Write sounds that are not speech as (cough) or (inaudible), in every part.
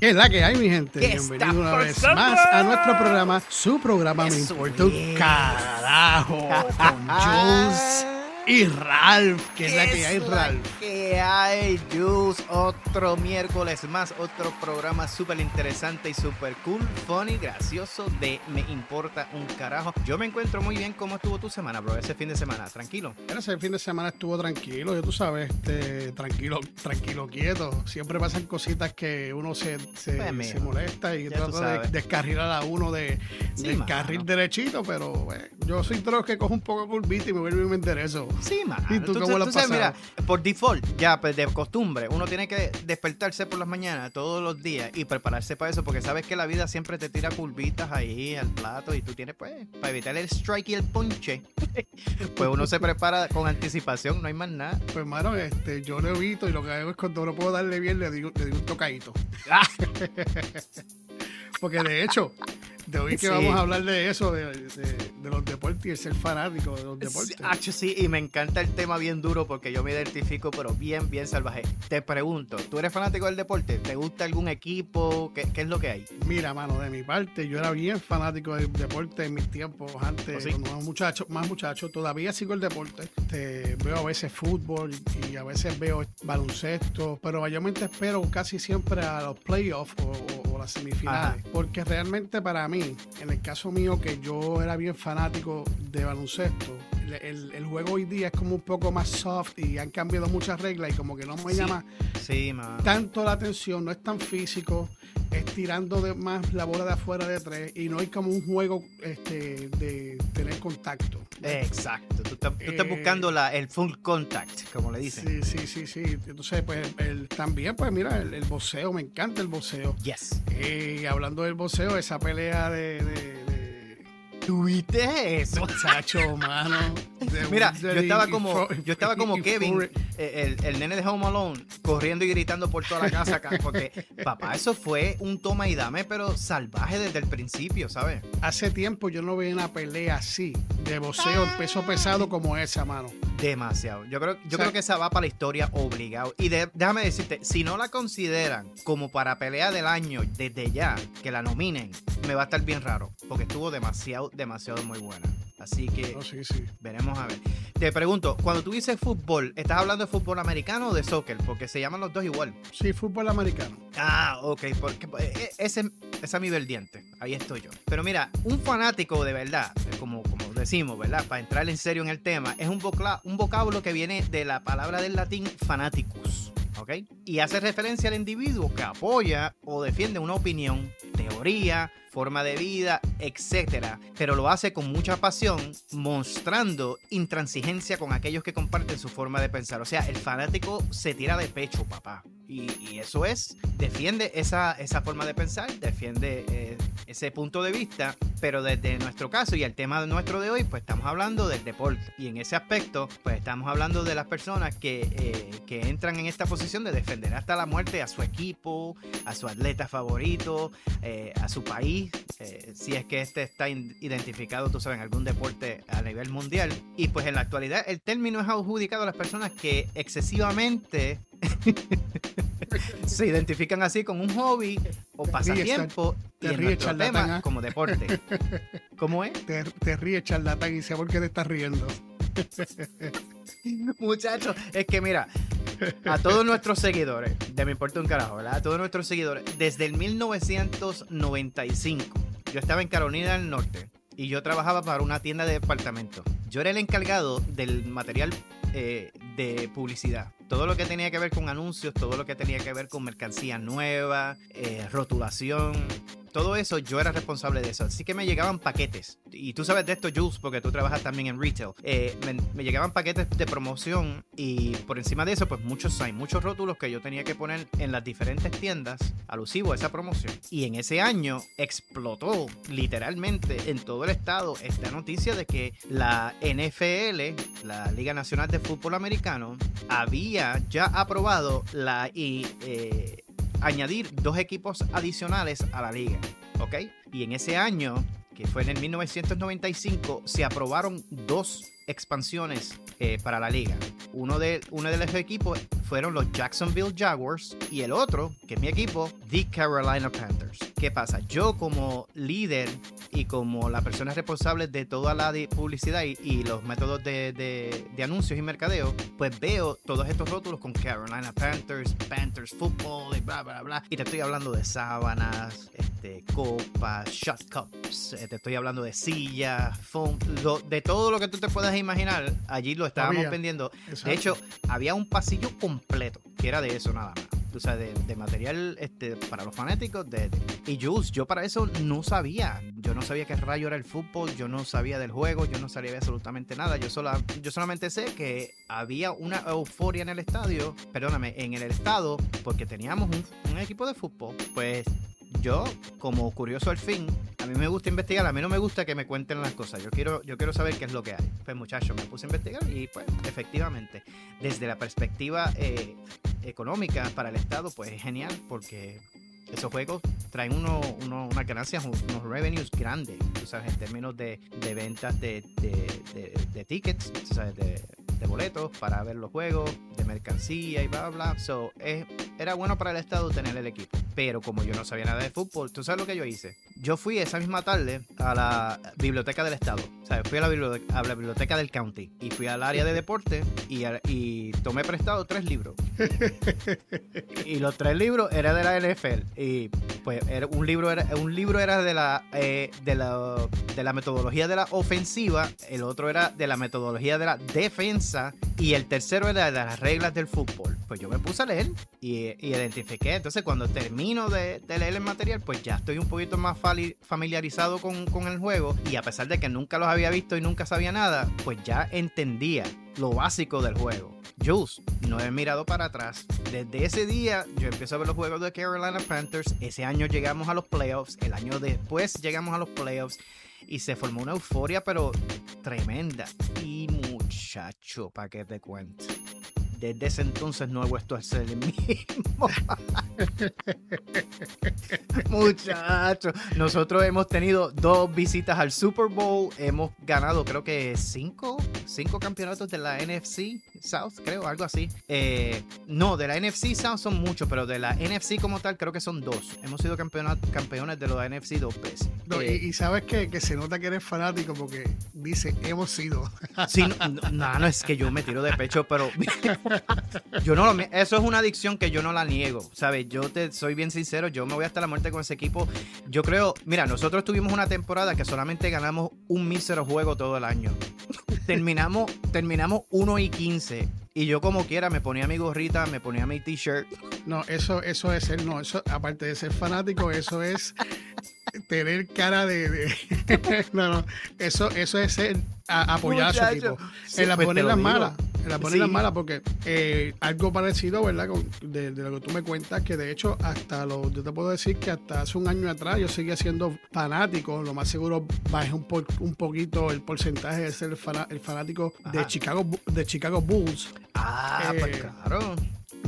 ¿Qué es la que hay, mi gente? ¿Qué Bienvenido está una vez más a nuestro programa. Su programa me importa un carajo. (laughs) Con Jules y Ralph. ¿Qué es la que hay, Ralph? Que hay, Juice? Otro miércoles más, otro programa súper interesante y súper cool, funny, gracioso de Me Importa un Carajo. Yo me encuentro muy bien. ¿Cómo estuvo tu semana, bro? Ese fin de semana, tranquilo. Ese fin de semana estuvo tranquilo, ya tú sabes, este, tranquilo, tranquilo, quieto. Siempre pasan cositas que uno se, se, Pues, se molesta y tú trata de descarrilar a uno de, Sí, del mano. carril derechito, pero eh, yo soy de los que cojo un poco curvita y me vuelvo y me enderezo. Sí, mano. ¿Y tú cómo lo has sabes, mira, por default, ya pues, de costumbre, uno tiene que despertarse por las mañanas todos los días y prepararse para eso, porque sabes que la vida siempre te tira curvitas ahí al plato y tú tienes, pues, para evitar el strike y el ponche, (laughs) pues uno se prepara con anticipación, no hay más nada. Pues, mano, este, yo lo evito y lo que hago es cuando no puedo darle bien, le digo, le digo un tocadito. Ah. (laughs) Porque de hecho, de hoy que Sí. vamos a hablar de eso, de, de- de los deportes y el ser fanático de los deportes. Sí, sí, y me encanta el tema bien duro porque yo me identifico, pero bien, bien salvaje. Te pregunto, ¿tú eres fanático del deporte? ¿Te gusta algún equipo? ¿Qué, qué es lo que hay? Mira, mano, de mi parte, yo era bien fanático del deporte en mis tiempos, antes, ¿Oh, sí? cuando más muchacho, más muchacho, todavía sigo el deporte. Este, veo a veces fútbol y a veces veo baloncesto, pero mayormente espero casi siempre a los playoffs o las semifinales. Porque realmente para mí, en el caso mío, que yo era bien fanático de baloncesto, el, el- juego hoy día es como un poco más soft y han cambiado muchas reglas y como que no me Sí. llama Sí, tanto la atención, no es tan físico, es tirando de más la bola de afuera de tres y no hay como un juego este, de tener contacto. Exacto, tú estás, tú estás Eh, buscando la, el full contact, como le dicen. Sí, sí, sí, sí. Entonces, pues el- también, pues mira, el, el boxeo, me encanta el boxeo. Yes. Y hablando del boxeo, esa pelea de, de- ¿Tuviste eso? Muchacho, mano. Mira, yo estaba como, yo estaba como Kevin, eh, el, el nene de Home Alone, corriendo y gritando por toda la casa acá, porque papá, eso fue un toma y dame, pero salvaje desde el principio, ¿sabes? Hace tiempo yo no veía una pelea así, de en peso pesado como esa, mano. Demasiado. Yo creo, yo O sea- creo que esa va para la historia obligado. Y de- déjame decirte, si no la consideran como para pelea del año desde ya, que la nominen, me va a estar bien raro, porque estuvo demasiado, demasiado muy buena. Así que Oh, sí, sí. veremos a ver. Te pregunto, cuando tú dices fútbol, ¿estás hablando de fútbol americano o de soccer? Porque se llaman los dos igual. Sí, fútbol americano. Ah, ok, porque eh, ese, esa es mi verdiente. Ahí estoy yo. Pero mira, un fanático de verdad, como, como decimos, ¿verdad? Para entrar en serio en el tema, es un, vocla- vocablo que viene de la palabra del latín fanaticus. ¿Ok? Y hace referencia al individuo que apoya o defiende una opinión, teoría, forma de vida, etcétera, pero lo hace con mucha pasión, mostrando intransigencia con aquellos que comparten su forma de pensar. O sea, el fanático se tira de pecho, papá. Y, eso es, defiende esa, esa forma de pensar, defiende eh, ese punto de vista, pero desde nuestro caso y el tema nuestro de hoy, pues estamos hablando del deporte. Y en ese aspecto, pues estamos hablando de las personas que, eh, que entran en esta posición de defender hasta la muerte a su equipo, a su atleta favorito, eh, a su país, si es que este está identificado, tú sabes, en algún deporte a nivel mundial. Y pues en la actualidad el término es adjudicado a las personas que excesivamente (laughs) se identifican así con un hobby o Te pasatiempo te y nuestro charlatán, tema ¿ah? como deporte. ¿Cómo es? Te, te ríes, charlatán, y sé por qué te estás riendo. (laughs) Muchachos, es que mira, a todos nuestros seguidores, de Me Importa un Carajo, ¿verdad? A todos nuestros seguidores, desde el 1995, yo estaba en Carolina del Norte y yo trabajaba para una tienda de departamentos. Yo era el encargado del material eh, de publicidad. Todo lo que tenía que ver con anuncios, todo lo que tenía que ver con mercancía nueva, eh, rotulación, todo eso yo era responsable de eso. Así que me llegaban paquetes. Y tú sabes de esto, Jules, porque tú trabajas también en retail. Eh, me, llegaban paquetes de promoción y por encima de eso, pues muchos signs, muchos rótulos que yo tenía que poner en las diferentes tiendas alusivos a esa promoción. Y en ese año explotó literalmente en todo el estado esta noticia de que la NFL, la Liga Nacional de Fútbol Americano, había ya aprobado la eh, añadir dos equipos adicionales a la liga, ¿ok? Y en ese año, que fue en el 1995, se aprobaron dos expansiones eh, para la liga. Uno de, uno de los equipos fueron los Jacksonville Jaguars y el otro, que es mi equipo, The Carolina Panthers. ¿Qué pasa? Yo como líder y como la persona responsable de toda la publicidad y, los métodos de, anuncios y mercadeo, pues veo todos estos rótulos con Carolina Panthers, Panthers Football y bla, bla, bla. Y te estoy hablando de sábanas, este, copas, shot cups, eh, te estoy hablando de sillas, foam, de todo lo que tú te puedas imaginar, allí lo estábamos vendiendo. De hecho, había un pasillo completo que era de eso nada más o sea, de, material este, para los fanáticos. De, y Jules, yo para eso no sabía. Yo no sabía qué rayo era el fútbol, yo no sabía del juego, yo no sabía absolutamente nada. Yo, sola, yo solamente sé que había una euforia en el estadio, perdóname, en el estado, porque teníamos un, un equipo de fútbol. Pues yo, como curioso al fin, a mí me gusta investigar, a mí no me gusta que me cuenten las cosas, yo quiero, yo quiero saber qué es lo que hay. Pues muchachos, me puse a investigar y pues efectivamente, desde la perspectiva eh, económica para el Estado, pues es genial porque esos juegos traen uno, uno, unas ganancias, unos revenues grandes, sabes, en términos de, de ventas de, de, de, tickets, ¿sabes? de de boletos para ver los juegos, de mercancía y bla, bla, bla. So, era bueno para el Estado tener el equipo. Pero como yo no sabía nada de fútbol, ¿tú sabes lo que yo hice? Yo fui esa misma tarde a la biblioteca del Estado. O sea, fui a la, biblioteca, a la biblioteca del county y fui al área de deporte y, y tomé prestado tres libros. (laughs) y los tres libros eran de la NFL. Y pues era, un, libro era, un libro era de la, eh, de, la, de la metodología de la ofensiva, el otro era de la metodología de la defensa y el tercero era de las reglas del fútbol. Pues yo me puse a leer y, identifiqué. Entonces cuando termino de, leer el material, pues ya estoy un poquito más familiarizado con, con el juego y a pesar de que nunca los había visto y nunca sabía nada, pues ya entendía lo básico del juego. Jules, no he mirado para atrás. Desde ese día yo empiezo a ver los juegos de Carolina Panthers. Ese año llegamos a los playoffs. El año después llegamos a los playoffs. Y se formó una euforia, pero tremenda. Y muchacho, para que te cuente desde ese entonces no he vuelto a ser el mismo. (laughs) Muchachos, nosotros hemos tenido dos visitas al Super Bowl, hemos ganado creo que cinco, cinco campeonatos de la NFC South, creo, algo así. Eh, no, de la NFC South son muchos, pero de la NFC como tal creo que son dos. Hemos sido campeones de la NFC dos veces. Eh, y, sabes que, que, se nota que eres fanático porque dice hemos sido. (laughs) sí, no, no, es que yo me tiro de pecho, pero (laughs) yo no eso es una adicción que yo no la niego, ¿sabes? Yo te soy bien sincero, yo me voy hasta la muerte con ese equipo. Yo creo, mira, nosotros tuvimos una temporada que solamente ganamos un mísero juego todo el año. Terminamos, terminamos 1 y 15. Y yo como quiera me ponía mi gorrita, me ponía mi t-shirt. No, eso, eso es ser, no, eso, aparte de ser fanático, eso es tener cara de, (laughs) no, no, eso, eso es ser apoyar a su equipo. en la pues poner las malas. En la poner las malas, porque eh, algo parecido, ¿verdad? de, lo que tú me cuentas, que de hecho, hasta lo, yo te puedo decir que hasta hace un año atrás yo seguía siendo fanático. Lo más seguro bajé un, un poquito el porcentaje de ser el, fanático de Chicago, de Chicago Bulls. Ah, pues eh, claro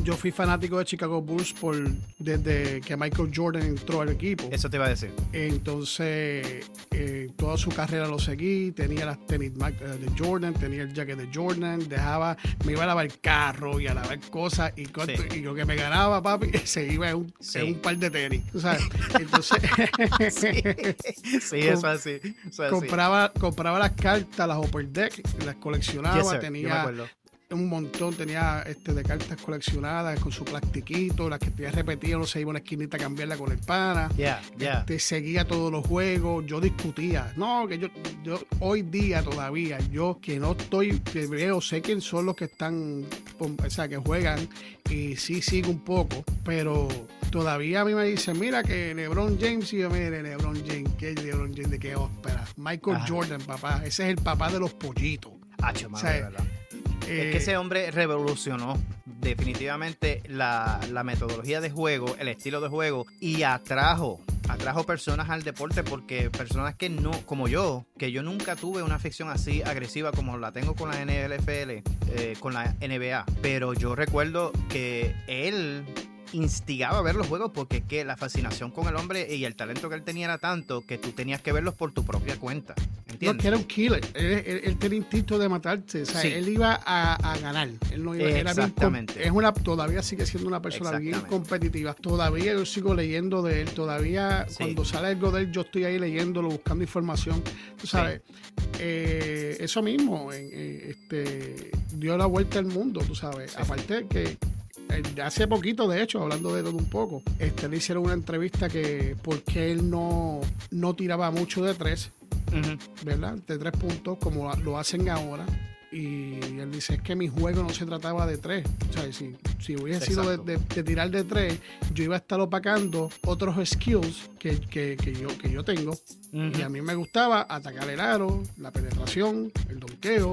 yo fui fanático de Chicago Bulls por desde que Michael Jordan entró al equipo. Eso te iba a decir. Entonces, eh, toda su carrera lo seguí. Tenía las tenis eh, de Jordan, tenía el jacket de Jordan, dejaba, me iba a lavar carro y a lavar cosas. Y, y lo que me ganaba, papi, (laughs) se iba en un, un par de tenis. (laughs) Entonces, sí, eso así. compraba, compraba las cartas, las Upper Deck, las coleccionaba, tenía un montón, tenía este de cartas coleccionadas con su plastiquito, las que tenía repetidas, no se iba a una esquinita a cambiarla con el pana. Yeah, Este, seguía todos los juegos, yo discutía. No, que yo, yo hoy día todavía, yo que no estoy, que veo, sé quién son los que están, o sea, que juegan y sí sigo un poco, pero todavía a mí me dicen, mira que LeBron James, y yo, mire, LeBron James, ¿qué LeBron James de qué ópera? Michael Jordan, papá, ese es el papá de los pollitos. Ah, ¿verdad? Es que ese hombre revolucionó definitivamente la, metodología de juego, el estilo de juego y atrajo atrajo personas al deporte porque personas que no, como yo, que yo nunca tuve una afición así agresiva como la tengo con la NFL, eh, con la NBA, pero yo recuerdo que él instigaba a ver los juegos porque que la fascinación con el hombre y el talento que él tenía era tanto que tú tenías que verlos por tu propia cuenta. ¿Entiendes? No, que era un killer. Él, tenía instinto de matarse. O sea, él iba a, ganar. Él no iba, Exactamente. Era es una, todavía sigue siendo una persona bien competitiva. Todavía yo sigo leyendo de él. Todavía cuando sale algo de él, yo estoy ahí leyéndolo, buscando información. Tú sabes, eh, eso mismo, este, dio la vuelta al mundo, tú sabes. Aparte que hace poquito, de hecho, hablando de todo un poco, este, le hicieron una entrevista que porque él no, no tiraba mucho de tres, ¿verdad? De tres puntos, como lo hacen ahora. Y él dice, es que mi juego no se trataba de tres. O sea, si, si hubiese sido de, tirar de tres, yo iba a estar opacando otros skills que, que, que yo, que yo tengo. Y a mí me gustaba atacar el aro, la penetración, el donqueo,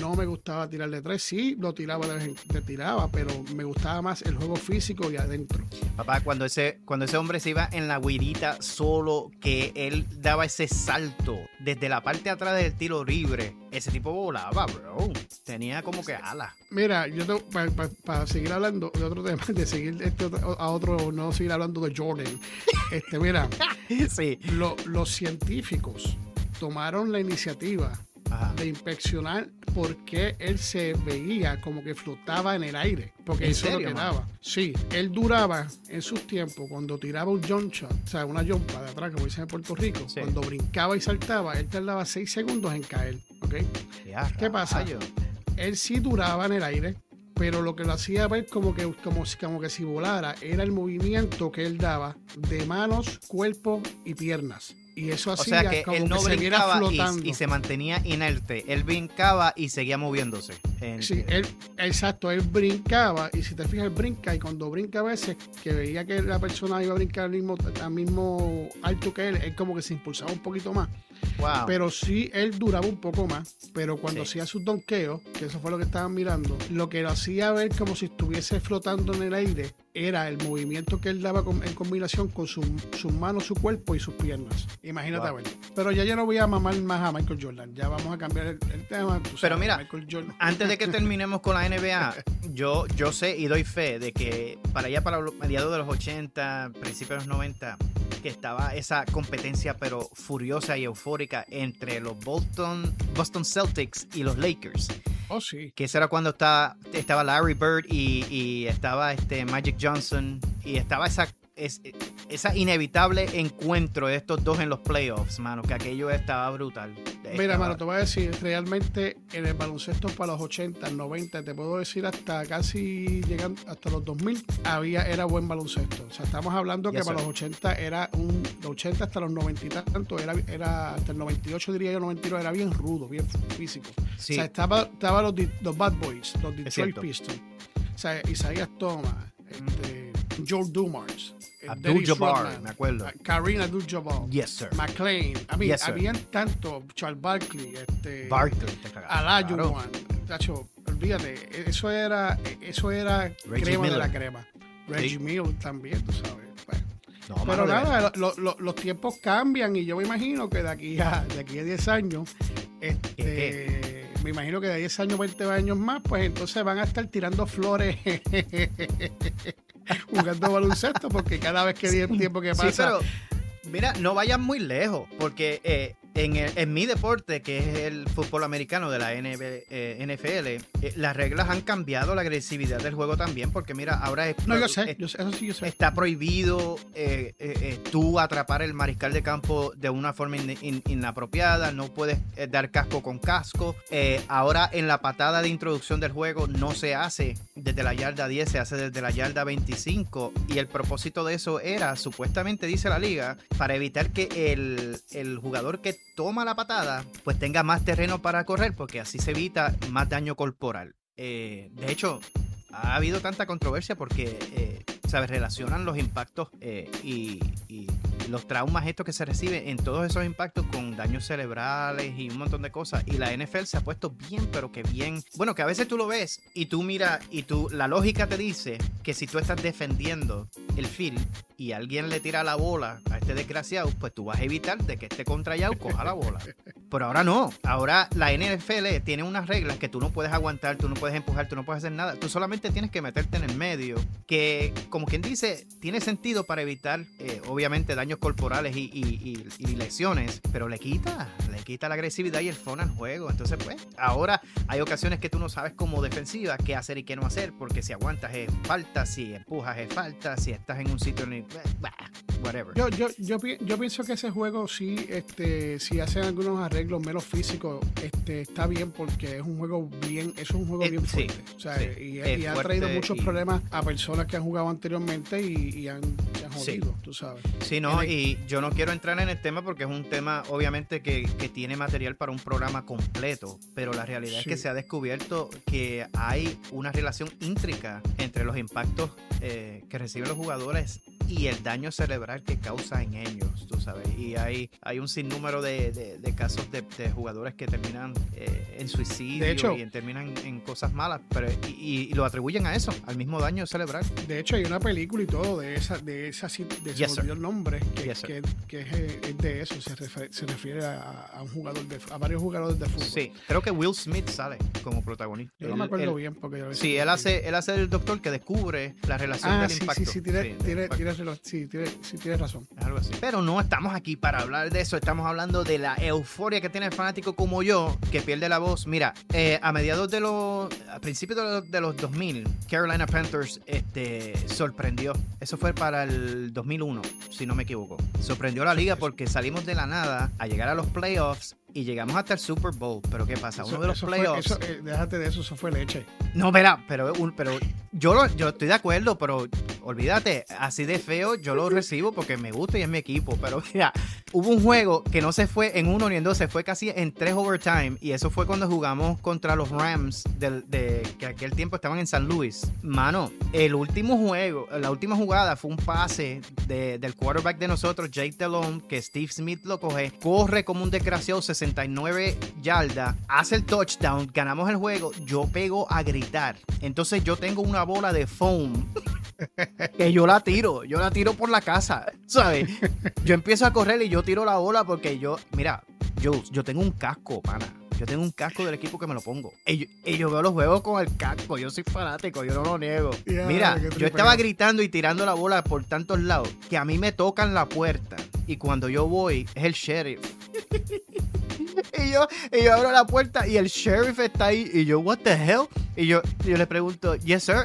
no me gustaba tirar de tres, sí lo tiraba de vez tiraba, pero me gustaba más el juego físico y adentro. Papá, cuando ese, cuando ese hombre se iba en la guirita solo, que él daba ese salto desde la parte de atrás del tiro libre, ese tipo volaba, bro. Tenía como que alas. Mira, yo para seguir hablando de otro tema, (laughs) de seguir este a otro, no seguir hablando de Jordan. Este, mira, (laughs) sí. los científicos tomaron la iniciativa de inspeccionar por qué él se veía como que flotaba en el aire. Porque eso lo que daba. Sí, él duraba en sus tiempos, cuando tiraba un jump shot, o sea, una jumpa de atrás, como dicen en Puerto Rico, cuando brincaba y saltaba, él tardaba seis segundos en caer. ¿Ok? ¿Qué pasa? Él sí duraba en el aire, pero lo que lo hacía ver como que, como, como que si volara era el movimiento que él daba de manos, cuerpo y piernas. Y eso o sea que él no brincaba y, se mantenía inerte. Él brincaba y seguía moviéndose. sí, él, exacto, él brincaba y si te fijas, él brinca y cuando brinca a veces que veía que la persona iba a brincar al mismo, al mismo alto que él, él como que se impulsaba un poquito más. Pero sí, él duraba un poco más. Pero cuando hacía sus donkeos, que eso fue lo que estaban mirando, lo que lo hacía ver como si estuviese flotando en el aire era el movimiento que él daba en combinación con sus manos, su cuerpo y sus piernas. Imagínate, Pero ya yo no voy a mamar más a Michael Jordan. Ya vamos a cambiar el, tema. Pero mira, antes de que (laughs) terminemos con la NBA, yo, yo sé y doy fe de que para allá, para mediados de los 80, principios de los 90, que estaba esa competencia pero furiosa y eufórica entre los Boston, Boston Celtics y los Lakers. Oh, sí. Que eso era cuando estaba, estaba Larry Bird y, y estaba este Magic Johnson y estaba esa es, esa inevitable encuentro de estos dos en los playoffs, mano, que aquello estaba brutal. Mira, mano, te voy a decir, realmente en el baloncesto para los 80, 90, te puedo decir hasta casi llegando hasta los 2000, había, era buen baloncesto. O sea, estamos hablando que para los 80 era un, de 80 hasta los 90 y tanto, era, era hasta el 98 diría yo, 99, era bien rudo, bien físico. O sea, estaba, estaba los, los Bad Boys, los Detroit Pistons, o sea, Isaías Thomas, este, Joel Dumars, Abdul-Jabbar, me acuerdo. Karina Abdul-Jabbar. Yes, sir. McLean. I mean, habían tanto, Charles Barkley, este, Barkley, Alajuwon. Tacho, olvídate, eso era, eso era crema de la crema. Reggie Mill también, tú sabes. No, Pero nada, los tiempos cambian y yo me imagino que de aquí a, de aquí a 10 años, este, me imagino que de 10 años, 20 años más, pues entonces van a estar tirando flores (laughs) (laughs) jugando baloncesto, porque cada vez que el tiempo que pasa. Sí, pero, mira, no vayan muy lejos, porque eh, en, mi deporte, que es el fútbol americano de la NFL, eh, eh, las reglas han cambiado la agresividad del juego también, porque mira, ahora es, no, yo sé, eso sí yo sé. está prohibido eh, tú atrapar el mariscal de campo de una forma inapropiada, no puedes dar casco con casco. ahora en la patada de introducción del juego no se hace desde la yarda 10, se hace desde la yarda 25, y el propósito de eso era, supuestamente dice la liga, para evitar que el, el jugador que toma la patada, pues tenga más terreno para correr, porque así se evita más daño corporal. Eh, de hecho, ha habido tanta controversia porque, eh, ¿sabes? Relacionan los impactos eh, y, los traumas estos que se reciben en todos esos impactos con daños cerebrales y un montón de cosas. Y la NFL se ha puesto bien, pero que bien. Bueno, que a veces tú lo ves y tú mira y tú, la lógica te dice que si tú estás defendiendo el field y alguien le tira la bola a este desgraciado, pues tú vas a evitar de que este contrayado coja la bola. (laughs) Pero ahora no. Ahora la NFL tiene unas reglas que tú no puedes aguantar, tú no puedes empujar, tú no puedes hacer nada. Tú solamente tienes que meterte en el medio, que como quien dice, tiene sentido para evitar, eh, obviamente, daños corporales y, lesiones, pero le quita, le quita la agresividad y el fun al juego. Entonces, pues, ahora hay ocasiones que tú no sabes como defensiva qué hacer y qué no hacer, porque si aguantas es falta, si empujas es falta, si estás en un sitio, whatever. Yo, yo, yo, yo, pienso que ese juego sí, este, si hacen algunos arreglos menos físicos, este, está bien porque es un juego bien, es un juego eh, bien fuerte. o sea, y, ha traído muchos problemas a personas que han jugado anteriormente y, han, han, jodido, tú sabes. Sí, no, y yo no quiero entrar en el tema porque es un tema, obviamente, que, que tiene material para un programa completo, pero la realidad es que se ha descubierto que hay una relación íntrica entre los impactos eh, que reciben los jugadores y el daño cerebral que causa en ellos, tú sabes. Y hay, hay un sinnúmero de, de, casos de, jugadores que terminan eh, en suicidio y terminan en cosas malas, pero y, lo atribuyen a eso, al mismo daño cerebral. De hecho, hay una película y todo de esa, de esa, de se el nombre, que, que, es, de eso, se refiere, se refiere a, un jugador de, a varios jugadores de fútbol. Sí, creo que Will Smith sale como protagonista. Yo no me acuerdo bien porque Sí, él hace, él hace el doctor que descubre la relación ah, del sí, impacto. Sí, sí, tiene, tiene, sí, tienes razón. Algo así. Pero no estamos aquí para hablar de eso, estamos hablando de la euforia que tiene el fanático como yo, que pierde la voz. Mira, eh, a mediados de los, a principios de los, de los 2000, Carolina Panthers este, sorprendió. Eso fue para el 2001, si no me equivoco. Sorprendió a la liga porque salimos de la nada a llegar a los playoffs y llegamos hasta el Super Bowl. Pero ¿qué pasa? Uno de los playoffs. Eh, déjate de eso, eso fue leche. No, espera, pero, pero yo, yo estoy de acuerdo, pero olvídate, así de feo yo lo recibo porque me gusta y es mi equipo. Pero (laughs) mira, hubo un juego que no se fue en uno ni en dos, se fue casi en tres overtime. Y eso fue cuando jugamos contra los Rams de que aquel tiempo estaban en San Luis. Mano, el último juego, la última jugada fue un pase del quarterback de nosotros, Jake Delhomme, que Steve Smith lo coge, corre como un desgraciado 69 yardas, hace el touchdown, ganamos el juego, yo pego a gritar. Entonces yo tengo una bola de foam (laughs) que yo la tiro, yo la tiro por la casa, ¿sabes? Yo empiezo a correr y yo tiro la bola porque yo, mira, yo, yo tengo un casco, pana. Yo tengo un casco del equipo que me lo pongo. Y yo, veo los juegos con el casco. Yo soy fanático, yo no lo niego. Mira, yo estaba gritando y tirando la bola por tantos lados que a mí me tocan la puerta. Y cuando yo voy, es el sheriff. (laughs) y, yo, y yo abro la puerta y el sheriff está ahí. Y yo, what the hell? Y yo, yo le pregunto, yes, sir.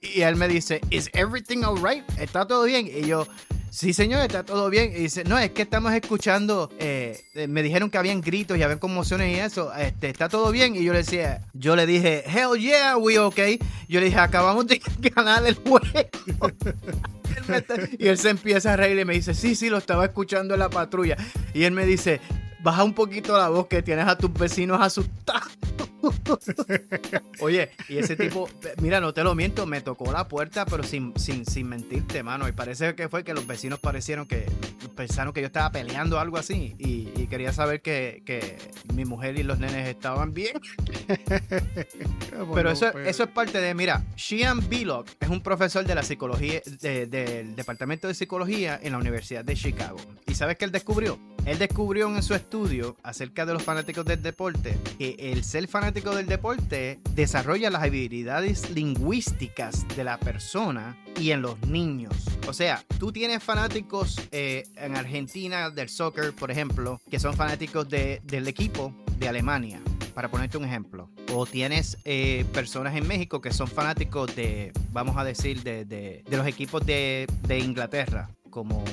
Y, él me dice, is everything alright? ¿Está todo bien? Y yo, sí, señor, está todo bien. Y dice, no, es que estamos escuchando, eh, eh, me dijeron que habían gritos y habían conmociones y eso. Este, ¿Está todo bien? Y yo le decía, yo le dije, hell yeah, we okay. Yo le dije, acabamos de (laughs) ganar el juego. (laughs) y él se empieza a reír y me dice, sí, sí, lo estaba escuchando en la patrulla. Y él me dice, baja un poquito la voz que tienes a tus vecinos asustados. Oye, y ese tipo, mira, no te lo miento, me tocó la puerta, pero sin, sin, sin mentirte, mano. Y parece que fue que los vecinos parecieron que pensaron que yo estaba peleando algo así. Y, quería saber que, mi mujer y los nenes estaban bien. pero eso, eso es parte de, mira, Shian Billock es un profesor de la psicología, del departamento de psicología en la Universidad de Chicago. ¿Y sabes qué él descubrió? Él descubrió en su estudio acerca de los fanáticos del deporte que el ser fanático del deporte desarrolla las habilidades lingüísticas de la persona y en los niños. O sea, tú tienes fanáticos eh, en Argentina del soccer, por ejemplo, que son fanáticos del equipo de Alemania, para ponerte un ejemplo. O tienes eh, personas en México que son fanáticos de, vamos a decir, de, de los equipos de, de Inglaterra, como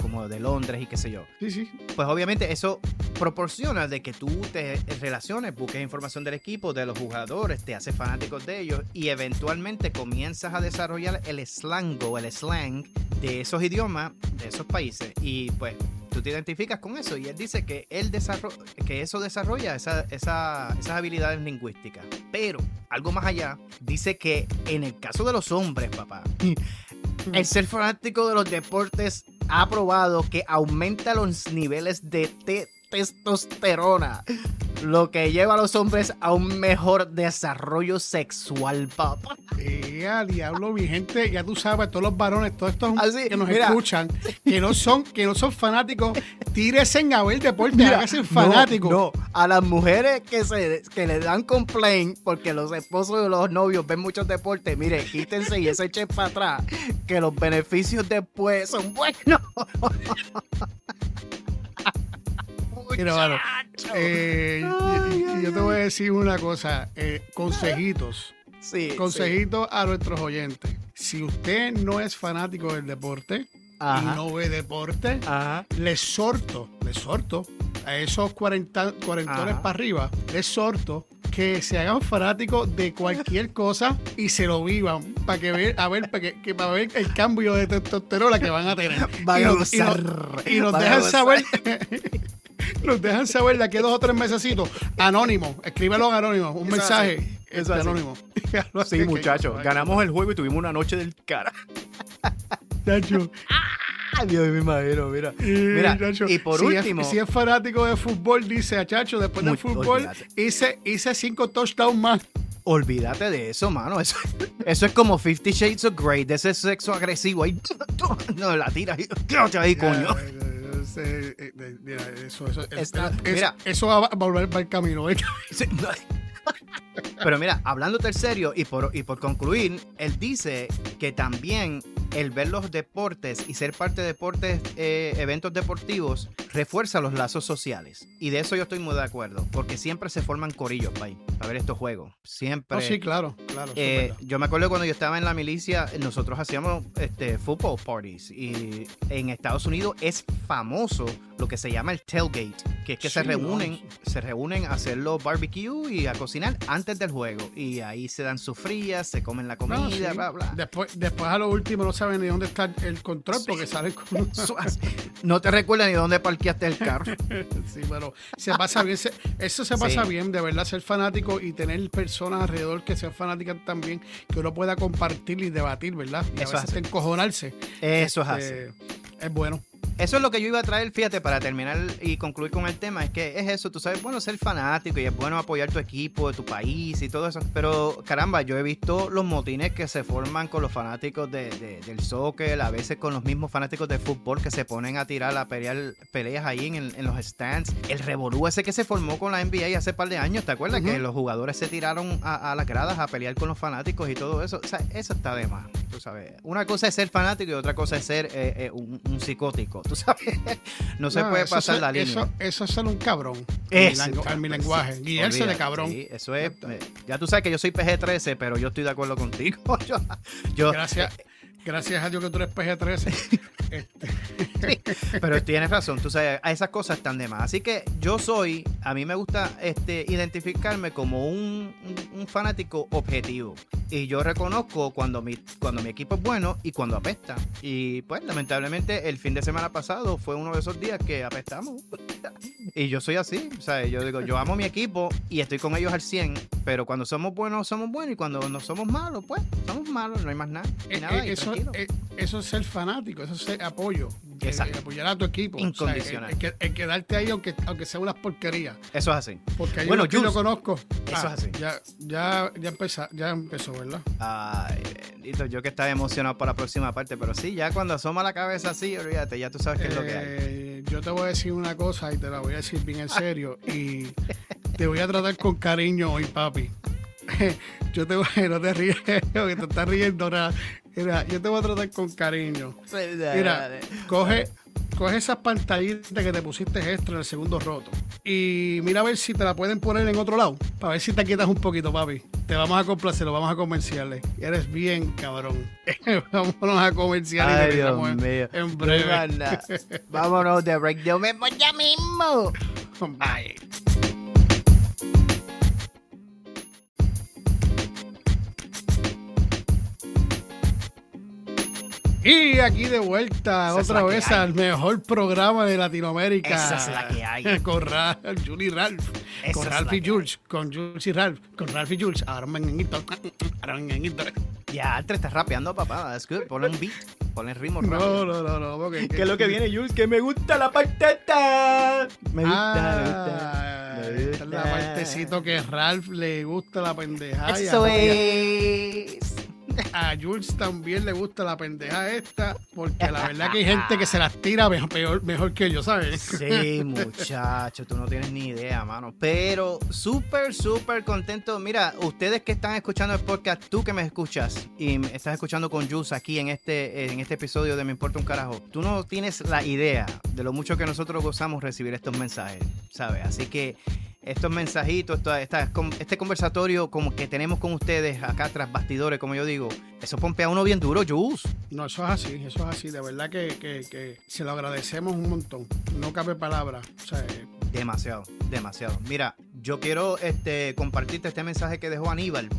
como de Londres y qué sé yo. Sí, sí. Pues obviamente eso proporciona de que tú te relaciones, busques información del equipo, de los jugadores, te haces fanáticos de ellos y eventualmente comienzas a desarrollar el slang o el slang de esos idiomas, de esos países. Y pues tú te identificas con eso. Y él dice que, él que eso desarrolla esa, esas habilidades lingüísticas. Pero, algo más allá, dice que en el caso de los hombres, papá, (laughs) el ser fanático de los deportes ha probado que aumenta los niveles de testosterona, lo que lleva a los hombres a un mejor desarrollo sexual, papá. Yeah, diablo, mi gente, ya tú sabes, todos los varones, todos estos que nos escuchan, que no son, que no son fanáticos, tírese a ver deporte, háganse fanáticos. No, a las mujeres que se que le dan complaint porque los esposos de los novios ven muchos deportes, mire, quítense y se echen para atrás, que los beneficios después son buenos. (laughs) Mira, mano, eh, yo te voy a decir una cosa, eh, consejitos, Sí, consejitos a nuestros oyentes. Si usted no es fanático del deporte Ajá. y no ve deporte, Ajá. les sorto, les sorto a esos 40, cuarentones para arriba, les sorto que se hagan fanáticos de cualquier (laughs) cosa y se lo vivan para que ver, a ver, para que, que para ver el cambio de testosterona que van a tener. Van y a nos, y nos- gozar. y nos dejan saber. (laughs) (laughs) Nos dejan saber de aquí a dos o tres mesecitos. Anónimo, escríbelo en anónimo, un mensaje este, anónimo. (laughs) Sí, muchachos, ganamos el juego y tuvimos una noche del cara. (laughs) Nacho. Ay, Dios, me imagino, mira. Mira, y por si último- Es, si es fanático de fútbol, dice a Chacho, después del fútbol, hice, hice cinco touchdowns más. Olvídate de eso, mano. Eso, eso es como Fifty Shades of Grey, de ese sexo agresivo. Ahí, no, la tira ahí, ahí, coño. Eh, mira, Eso, eso, eso, Está- eso- mira. eso va a volver para el camino. ¿eh? (laughs) Sí, no. Pero mira, hablándote en serio y por, y por concluir, él dice que también el ver los deportes y ser parte de deportes, eh, eventos deportivos, refuerza los lazos sociales. Y de eso yo estoy muy de acuerdo, porque siempre se forman corillos para ver estos juegos. Siempre. No, sí, claro, claro. Eh, yo me acuerdo cuando yo estaba en la milicia, nosotros hacíamos este, football parties y en Estados Unidos es famoso lo que se llama el tailgate, que es que se reúnen, no. se reúnen a hacer los barbecue y a cocinar antes del juego y ahí se dan sus frías, se comen la comida, No, sí. bla bla. Después, después a lo último no saben ni dónde está el control porque salen con. (laughs) No te recuerdas ni dónde parqueaste el carro. (laughs) Sí, pero se pasa bien. se- eso se pasa Sí. bien, de verdad, ser fanático y tener personas alrededor que sean fanáticas también, que uno pueda compartir y debatir, ¿verdad? Y Eso a veces es encojonarse. Eso es así. Este, Es bueno. Eso es lo que yo iba a traer, fíjate, para terminar y concluir con el tema, es que es eso, tú sabes, bueno, ser fanático y es bueno apoyar tu equipo, tu país y todo eso, pero caramba, yo he visto los motines que se forman con los fanáticos de, de- del soccer, a veces con los mismos fanáticos de fútbol que se ponen a tirar, a pelear peleas ahí en, en los stands, el revolú ese que se formó con la NBA hace par de años, ¿te acuerdas? Que los jugadores se tiraron a, a las gradas a pelear con los fanáticos y todo eso, o sea, eso está de más, tú sabes. Una cosa es ser fanático y otra cosa es ser eh, eh, un, un psicótico, tú sabes. (laughs) No se No, puede pasar es- la línea. Eso, eso es ser un cabrón. En mi mi sí, lenguaje. Guiarse de cabrón. sí, eso es. eh, ya tú sabes que yo soy PG-13, pero yo estoy de acuerdo contigo. (laughs) yo, yo- Gracias, gracias a Dios que tú eres PG-13. Este, (laughs) (laughs) pero tienes razón, tú sabes, a esas cosas están de más. Así que yo soy, a mí me gusta este, identificarme como un, un- un fanático objetivo. Y yo reconozco cuando mi, cuando mi equipo es bueno y cuando apesta. Y pues, lamentablemente, el fin de semana pasado fue uno de esos días que apestamos. Y yo soy así, o sea, yo digo, yo amo mi equipo y estoy con ellos al 100, pero cuando somos buenos, somos buenos y cuando no somos malos, pues, somos malos, no hay más nada. Y eh, nada, eh, y eso, eh, eso es ser fanático, eso es ser apoyo. Exacto. apoyar a tu equipo. O sea, Incondicional. el, el que- el quedarte ahí aunque, aunque sea unas porquerías. Eso es así. Porque Bueno, yo Jules, conozco. eso Ah, es así. Ya, ya, ya, empezó, ya empezó, ¿verdad? Ay, bendito, yo que estaba emocionado para la próxima parte, pero sí, ya cuando asoma la cabeza así, olvídate, ya tú sabes qué es lo que hay. Eh, yo te voy a decir una cosa y te la voy a decir bien en serio. y te voy a tratar con cariño hoy, papi. (laughs) yo te voy, no te ríes, (laughs) que te estás riendo. nada. Mira, yo te voy a tratar con cariño. Mira, coge, coge esas pantallitas que te pusiste extra en el segundo roto. Y mira a ver si te la pueden poner en otro lado. Para ver si te quietas un poquito, papi. Te vamos a complacer, lo vamos a comerciarle. Eres bien, cabrón. (laughs) Vámonos a comerciarle. y Ay, Dios en- mío. En breve. (laughs) Vámonos de break. Yo me voy ya mismo. Bye. Y aquí de vuelta Esa es otra vez hay. al mejor programa de Latinoamérica. Esa es la que hay. (laughs) Con Ralph, Julie y Ralph. Esa con es Ralph y Jules. Con Jules y Ralph. Con Ralph y Jules. Ahora me ñañito, (laughs) ahora me ñañito. Ya, te estás rapeando, papá. That's good. Ponle un beat. Ponle ritmo No, rápido. no, no, no. porque- ¿Qué es lo que viene, Jules? Que me gusta la patata. Me gusta, me gusta. Ah, Me esta es la gusta. partecito que Ralph le gusta la pendejada. Eso es. A Jules también le gusta la pendeja esta, porque la verdad que hay gente que se las tira mejor, mejor que yo, ¿sabes? Sí, muchacho, tú no tienes ni idea, mano. Pero súper, súper contento. Mira, ustedes que están escuchando el podcast, tú que me escuchas y estás escuchando con Jules aquí en este, en este episodio de Me Importa un Carajo, tú no tienes la idea de lo mucho que nosotros gozamos recibir estos mensajes, ¿sabes? Así que estos mensajitos, este conversatorio como que tenemos con ustedes acá tras bastidores, como yo digo, eso pompea a uno bien duro, Jus. No, eso es así, eso es así. De verdad que, se lo agradecemos un montón. No cabe palabra. Eh, demasiado, demasiado. Mira, yo quiero este, compartirte este mensaje que dejó Aníbal.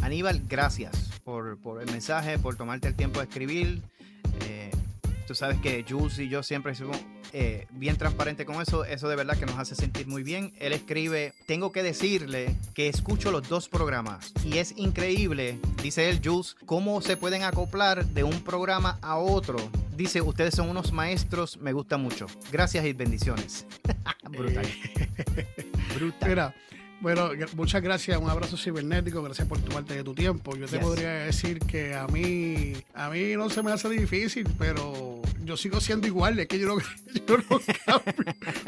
Aníbal, gracias por, el mensaje, por tomarte el tiempo de escribir. Eh, tú sabes que Jules y yo siempre somos eh, bien transparente con eso. Eso de verdad que nos hace sentir muy bien. Él escribe, tengo que decirle que escucho los dos programas y es increíble, dice él, Jules, cómo se pueden acoplar de un programa a otro. Dice, ustedes son unos maestros, me gusta mucho. Gracias y bendiciones. (laughs) Brutal. (laughs) Brutal. Bueno, muchas gracias, un abrazo cibernético, gracias por tomarte de tu tiempo. Yo te podría decir que a mí, a mí no se me hace difícil, pero yo sigo siendo igual, es que yo no, (laughs) yo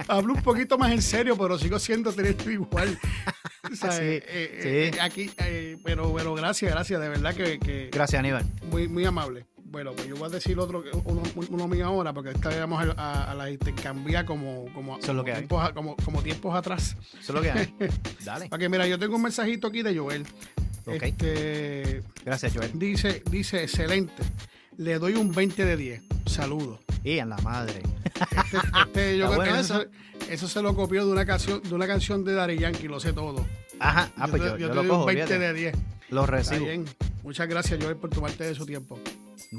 Hablo un poquito más en serio, pero sigo siendo teniendo igual. sí, eh, eh, sí. aquí, eh, pero, pero gracias, gracias, de verdad que, que Gracias, Aníbal. Muy, muy amable. Bueno, pues yo voy a decir otro, uno, uno mío ahora, porque esta vamos a, a, la intercambiar como, como, tiempos, como, como, tiempos atrás. Eso es lo que hay. (laughs) Dale. Porque mira, yo tengo un mensajito aquí de Joel. Este, Gracias, Joel. Dice, dice, excelente. Le doy un 20 de 10. Saludos. Y en la madre. Este, este yo (laughs) creo que eso, eso, se lo copió de una canción de una canción de Dari Yankee, lo sé todo. Ajá, ah, pues yo, yo, te, doy un 20 de 10. Lo recibo. Muchas gracias, Joel, por tomarte de su tiempo.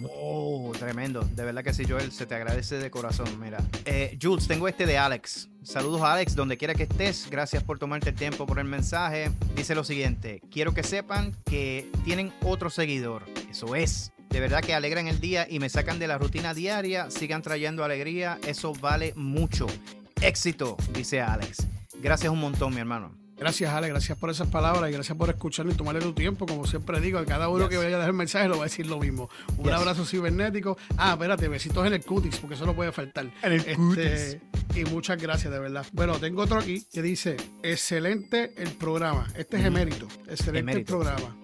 Oh, tremendo. De verdad que sí, Joel, se te agradece de corazón. Mira, eh, Jules, tengo este de Alex. Saludos a Alex, donde quiera que estés. Gracias por tomarte el tiempo por el mensaje. Dice lo siguiente: Quiero que sepan que tienen otro seguidor. Eso es. De verdad que alegran el día y me sacan de la rutina diaria. Sigan trayendo alegría. Eso vale mucho. Éxito, dice Alex. Gracias un montón, mi hermano. Gracias, Ale, gracias por esas palabras y gracias por escucharlo y tomarle tu tiempo. Como siempre digo, a cada uno que vaya a dejar el mensaje lo va a decir lo mismo. Un abrazo cibernético. Ah, espérate, besitos en el cutis, porque eso no puede faltar. En el este, Y muchas gracias, de verdad. Bueno, tengo otro aquí que dice: excelente el programa. Este es emérito. Excelente el programa.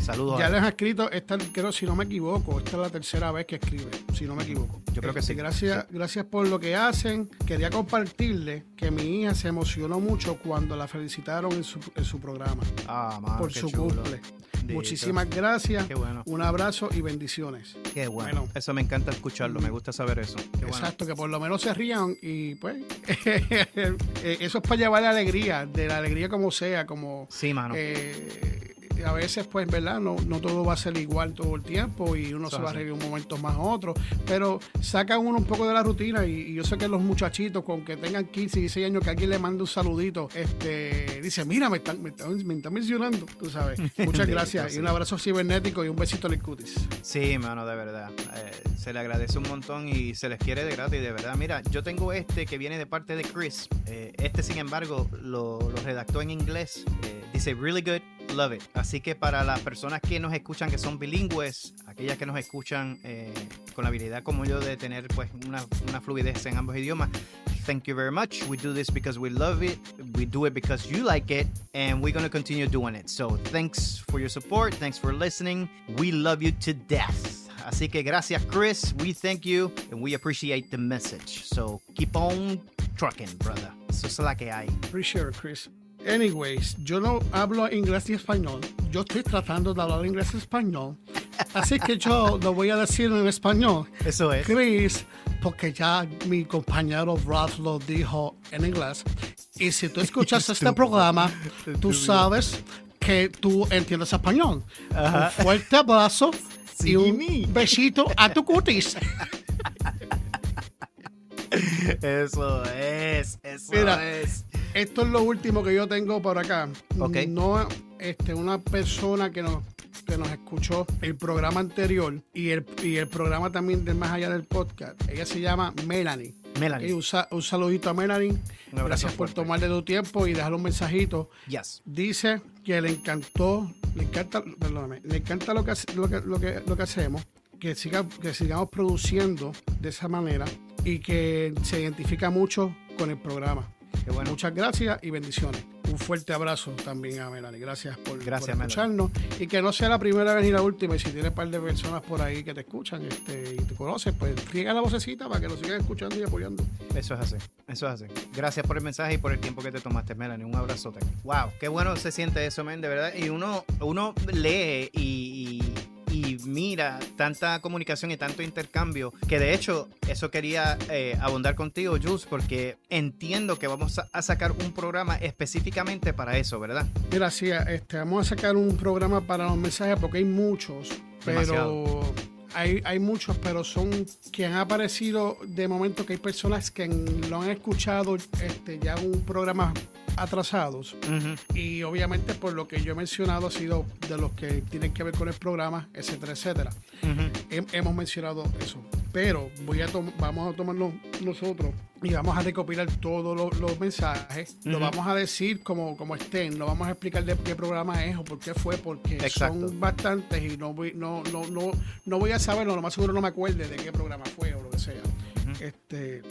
Saludos. Ya les ha escrito, esta, creo, si no me equivoco, esta es la tercera vez que escribe, si no me equivoco. Yo creo que sí. Este, gracias, gracias por lo que hacen. Quería compartirle que mi hija se emocionó mucho cuando la felicitaron en su, en su programa. Ah, Por su cumple. Muchísimas gracias. Qué bueno. Un abrazo y bendiciones. Qué bueno. Eso me encanta escucharlo, me gusta saber eso. Exacto, que por lo menos se rían y pues (laughs) eso es para llevar la alegría, de la alegría como sea, como... Sí, mano. Eh, a veces, pues, ¿verdad? No, no todo va a ser igual todo el tiempo y uno se va a reír un momento más a otro, pero saca uno un poco de la rutina y, yo sé que los muchachitos, con que tengan 15 y 16 años, que alguien le mande un saludito, este, dice, mira, me están, me están, mencionando, tú sabes. (laughs) Muchas gracias y un abrazo cibernético y un besito el cutis. Sí, mano, de verdad. Eh, se le agradece un montón y se les quiere de gratis, de verdad. Mira, yo tengo este que viene de parte de Chris. Eh, este, sin embargo, lo, redactó en inglés. Eh, dice, really good, love it. Así que para las personas que nos escuchan que son bilingües, aquellas que nos escuchan eh, con la habilidad como yo de tener pues una, una fluidez en ambos idiomas, thank you very much. We do this because we love it. We do it because you like it, and we're going to continue doing it. So thanks for your support. Thanks for listening. We love you to death. Así que gracias, Chris. We thank you and we appreciate the message. So keep on trucking, brother. Eso es la que hay. Appreciate it, Chris. Anyways, yo no hablo inglés y español. Yo estoy tratando de hablar inglés y español. Así que yo lo voy a decir en español. Eso es. Chris, porque ya mi compañero Ralph lo dijo en inglés. Y si tú escuchas (laughs) este programa, tú sabes que tú entiendes español. Un fuerte abrazo y un (laughs) besito a tu cutis. Eso es, eso es. Esto es lo último que yo tengo por acá. No, este, una persona que nos, que nos escuchó el programa anterior y el, y el programa también de Más Allá del Podcast. Ella se llama Melanie. Melanie. Y un, un, saludito a Melanie. Gracias por tomarle tu tiempo y dejar un mensajito. Yes. Dice que le encantó le encanta, perdóname, le encanta lo que, lo que, lo que, lo que hacemos, que, siga, que sigamos produciendo de esa manera y que se identifica mucho con el programa. Muchas gracias y bendiciones. Un fuerte abrazo también a Melanie. Gracias por, gracias, escucharnos. Y que no sea la primera vez ni la última. Y si tienes un par de personas por ahí que te escuchan este, y te conocen, pues riega la vocecita para que lo sigan escuchando y apoyando. Eso es así. Eso es así. Gracias por el mensaje y por el tiempo que te tomaste, Melanie. Un abrazote. Wow, qué bueno se siente eso, men, de verdad. Y uno, uno lee y y mira tanta comunicación y tanto intercambio que de hecho eso quería eh, abundar contigo, Jules, porque entiendo que vamos a, sacar un programa específicamente para eso, ¿verdad? Mira, sí, este, vamos a sacar un programa para los mensajes porque hay muchos, pero... Hay, hay, muchos, pero son que han aparecido de momento que hay personas que lo han escuchado este, ya un programa atrasados. Y obviamente por lo que yo he mencionado ha sido de los que tienen que ver con el programa, etcétera, etcétera. hemos mencionado eso. Pero voy a vamos a tomarlo nosotros y vamos a recopilar todos los, mensajes. Lo vamos a decir como, como estén. No vamos a explicar de qué programa es o por qué fue, porque son bastantes y no voy, no, no, no, no voy a saberlo. Lo más seguro no me acuerde de qué programa fue o lo que sea. Este,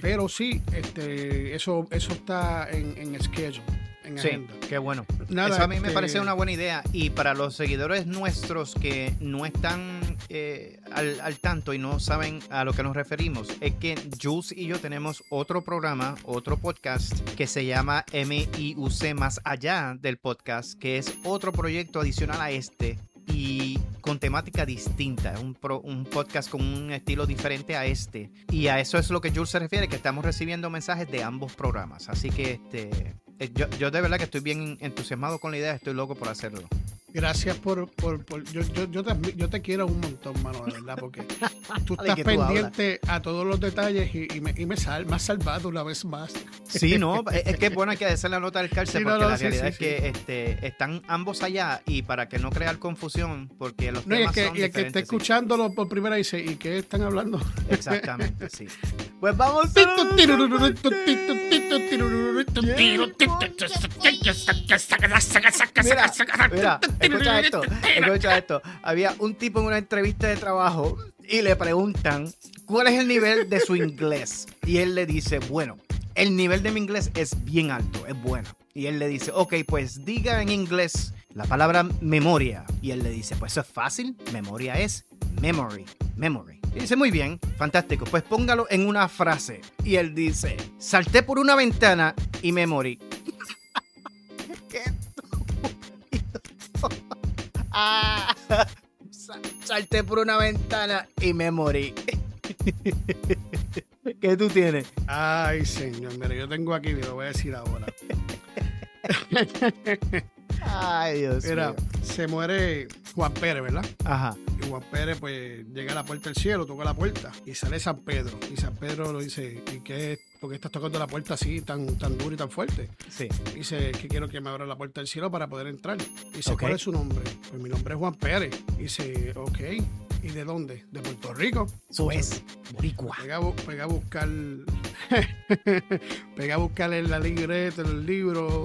pero sí, este, eso, eso está en, en schedule. En sí, qué bueno. Eso a mí me este parece una buena idea. Y para los seguidores nuestros que no están eh, al, al, tanto y no saben a lo que nos referimos, es que Jules y yo tenemos otro programa, otro podcast que se llama MIUC Más Allá del Podcast, que es otro proyecto adicional a este y con temática distinta, un, un podcast con un estilo diferente a este. Y a eso es lo que Jules se refiere, que estamos recibiendo mensajes de ambos programas. Así que este, eh, yo, yo de verdad que estoy bien entusiasmado con la idea, estoy loco por hacerlo. Gracias por, por, yo, yo, yo, te, yo te quiero un montón, mano, de verdad, porque (laughs) tú estás pendiente a todos los detalles y, me, y me, sal, has salvado una vez más. Sí, no, es que es bueno que hacer la nota del cárcel, porque la realidad es que este, están ambos allá y para que no crear confusión, porque los temas que, son y el que esté escuchándolo por primera dice, ¿y qué están hablando? Exactamente, (laughs) sí. Pues vamos mira, escucha esto, escucha esto. Había un tipo en una entrevista de trabajo y le preguntan cuál es el nivel de su inglés. Y él le dice, bueno, el nivel de mi inglés es bien alto, es bueno. Y él le dice, ok, pues diga en inglés la palabra memoria. Y él le dice, pues eso es fácil, memoria es memory, memory. Y dice, muy bien, fantástico, pues póngalo en una frase. Y él dice, salté por una ventana y memory. Ah, (laughs) (laughs) salté por una ventana y me morí. (laughs) ¿Qué tú tienes? Ay, señor, mira, yo tengo aquí, lo voy a decir ahora. Ay, Dios Mira, se muere Juan Pérez, ¿verdad? Ajá. Juan Pérez, pues, llega a la puerta del cielo, toca la puerta y sale San Pedro. Y San Pedro lo dice, ¿y qué es? ¿Por qué estás tocando la puerta así, tan, tan duro y tan fuerte? Sí. Dice, que quiero que me abra la puerta del cielo para poder entrar. Y dice, ¿cuál es su nombre? Pues mi nombre es Juan Pérez. Y dice, ok. ¿Y de dónde? De Puerto Rico. Eso es, Boricua. Pega, a buscar. (laughs) pega a buscar en la libreta, en el libro.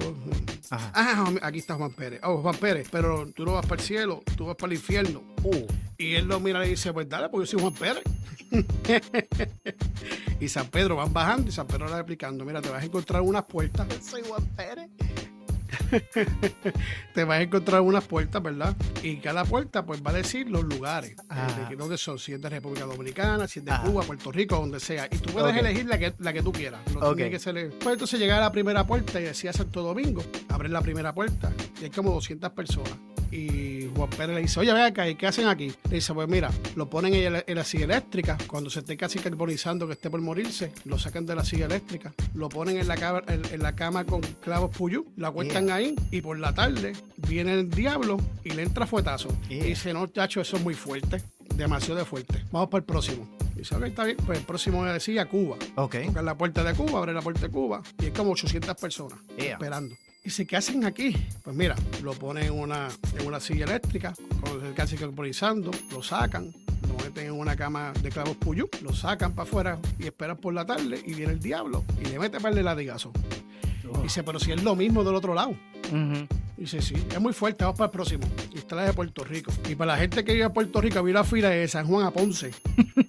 Ajá. Ah, aquí está Juan Pérez. Oh, Juan Pérez, pero tú no vas para el cielo, tú vas para el infierno. Uh. Y él lo mira y dice, pues dale, porque yo soy Juan Pérez. (laughs) y San Pedro van bajando y San Pedro le va explicando, mira, te vas a encontrar unas puertas. Soy Juan Pérez. (laughs) te vas a encontrar unas puertas, ¿verdad? Y cada puerta pues va a decir los lugares, eh, de dónde son, si es de República Dominicana, si es de Cuba, Puerto Rico, donde sea. Y tú puedes elegir la que, la que tú quieras. No tiene que ser... Pues entonces llegar a la primera puerta y decía Santo Domingo, abres la primera puerta y hay como 200 personas y Juan Pérez le dice, oye, ve acá, ¿y qué hacen aquí? Le dice, pues mira, lo ponen en la, silla eléctrica, cuando se esté casi carbonizando que esté por morirse, lo sacan de la silla eléctrica, lo ponen en la cama, en, la cama con clavos puyú, lo acuestan ahí y por la tarde viene el diablo y le entra fuetazo. Y dice, no, chacho, eso es muy fuerte, demasiado fuerte. Vamos para el próximo. Y dice, ok, está bien. Pues el próximo decía Cuba. Ok. Tocan la puerta de Cuba, abre la puerta de Cuba y es como 800 personas esperando. Dice, ¿qué hacen aquí? Pues mira, lo ponen en una, en una silla eléctrica, casi corporizando, lo sacan, lo meten en una cama de clavos puyú, lo sacan para afuera y esperan por la tarde y viene el diablo y le mete para el latigazo. Oh. Dice, pero si es lo mismo del otro lado. Dice, sí, es muy fuerte, vamos para el próximo. Y está la de Puerto Rico. Y para la gente que vive en Puerto Rico, había la fila de San Juan a Ponce.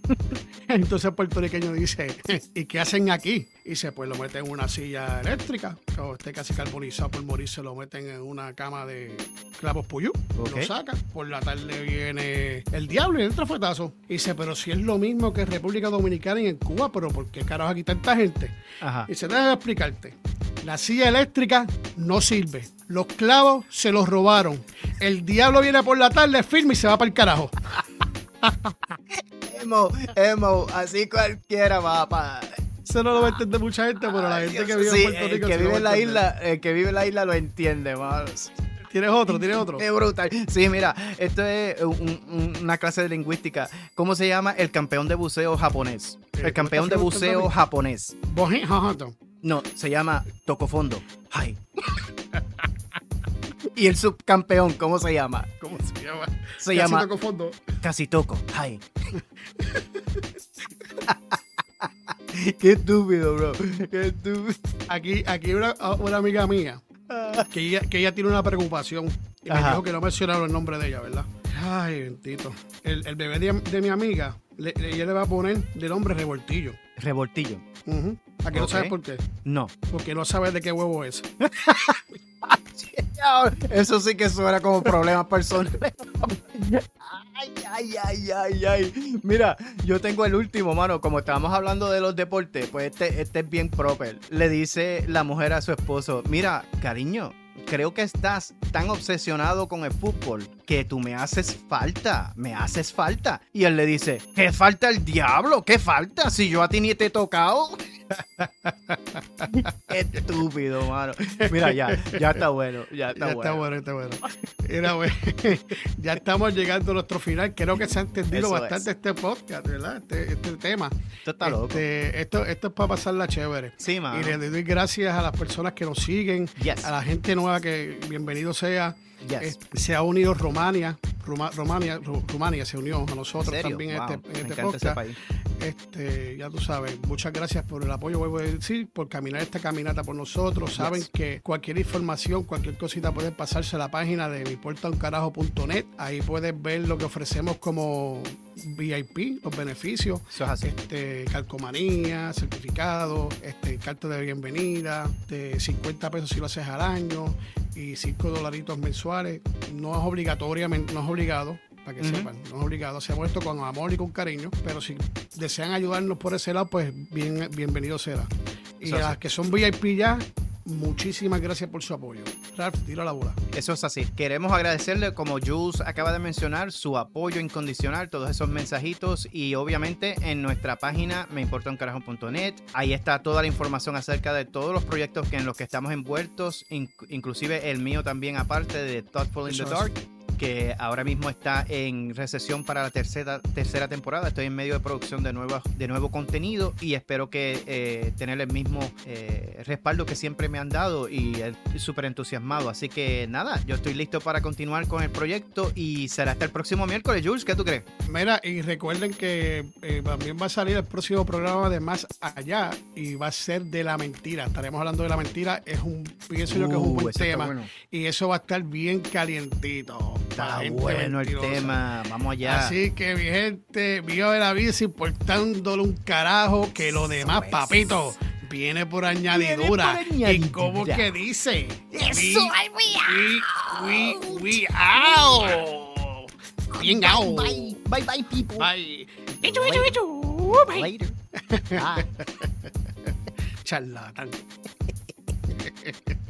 (laughs) Entonces el puertorriqueño dice, ¿y qué hacen aquí? Y dice, pues lo meten en una silla eléctrica, o esté casi carbonizado por morirse, lo meten en una cama de clavos puyú, lo sacan, por la tarde viene el diablo y el trafetazo. Y dice, pero si es lo mismo que en República Dominicana y en Cuba, pero ¿por qué carajo aquí tanta gente? Ajá. Y se déjame explicarte. La silla eléctrica no sirve. Los clavos se los robaron. El diablo viene por la tarde, firme y se va para el carajo. (laughs) Emo, emo, así cualquiera va para. Eso no lo va a entender mucha gente, pero la gente que vive sí, en Puerto Rico el que sí vive en la isla, el que vive en la isla lo entiende, mano. ¿Tienes otro? ¿Tienes otro? Qué brutal. Sí, mira, esto es un- un- una clase de lingüística. ¿Cómo se llama el campeón de buceo japonés? El campeón de ¿cómo estás buceo japonés. No, se llama Tocofondo. Ay. (laughs) y el subcampeón, ¿cómo se llama? ¿Cómo se llama? Se Casi llama toco fondo. Casi Toco. Ay. (laughs) Qué estúpido, bro. Qué estúpido. Aquí, aquí una, una amiga mía que ella, que ella tiene una preocupación y me Ajá. dijo que no mencionaron el nombre de ella, ¿verdad? Ay, bendito. El, el bebé de, de mi amiga, le- ella le va a poner de nombre revoltillo. Revoltillo. Ujú. ¿A que no sabes por qué? No. Porque no sabes de qué huevo es. (laughs) Eso sí que suena como problemas personales. Ay, ay, ay, ay, ay. Mira, yo tengo el último, mano. Como estábamos hablando de los deportes, pues este, este es bien proper. Le dice la mujer a su esposo: Mira, cariño, creo que estás tan obsesionado con el fútbol que tú me haces falta. Me haces falta. Y él le dice: ¿Qué falta el diablo? ¿Qué falta? Si yo a ti ni te he tocado. Qué estúpido, mano. Mira, ya, ya está bueno. Ya está ya bueno. está bueno, está bueno. Mira, güey, (laughs) ya estamos llegando a nuestro final. Creo que se ha entendido Eso bastante es. este podcast, ¿verdad? Este, este tema. Esto está loco. Este, esto, esto es para pasarla chévere. Sí, mano. Y le doy gracias a las personas que nos siguen, Yes. a la gente nueva que bienvenido sea. Yes. Eh, se ha unido Romania, Ruma- Romania, Ru- Rumania se unió a nosotros también en este, en este ese podcast. país. Este, ya tú sabes, muchas gracias por el apoyo, vuelvo a decir, por caminar esta caminata por nosotros. Saben que cualquier información, cualquier cosita pueden pasarse a la página de miportauncarajo.net. Ahí puedes ver lo que ofrecemos como VIP, los beneficios. Eso es así. Este, calcomanía, certificado, este, carta de bienvenida, de 50 pesos si lo haces al año y 5 dolaritos mensuales. No es obligatoriamente, no es obligado, para que sepan, no es obligado. Hacemos esto con amor y con cariño, pero si desean ayudarnos por ese lado, pues bien, bienvenido será. Y Eso a las que son VIP ya, muchísimas gracias por su apoyo. Ralph, tira la bola. Eso es así. Queremos agradecerle, como Jules acaba de mencionar, su apoyo incondicional, todos esos mensajitos y obviamente en nuestra página meimportauncarajo.net. Ahí está toda la información acerca de todos los proyectos que en los que estamos envueltos, inc- inclusive el mío también aparte de Thoughtful in Eso the es. Que ahora mismo está en recesión para la tercera, tercera temporada. Estoy en medio de producción de, nueva, de nuevo contenido y espero que eh, tener el mismo eh, respaldo que siempre me han dado y súper entusiasmado. Así que nada, yo estoy listo para continuar con el proyecto y será hasta el próximo miércoles. Jules, ¿qué tú crees? Mira, y recuerden que eh, también va a salir el próximo programa de Más Allá y va a ser de la mentira. Estaremos hablando de la mentira. Es un, pienso yo que es un Uh, buen tema. bueno. Y eso va a estar bien calientito. Está gente bueno el tema. Vamos allá. Así que mi gente, viva de la vida importándole un carajo que lo demás, papito, viene por añadidura. por ¿Y cómo que dice? Eso, ay, we, we, we, out. Bien out. Bye, bye, bye, people. Bye. Later. (laughs) Bye. Charlatán. (laughs)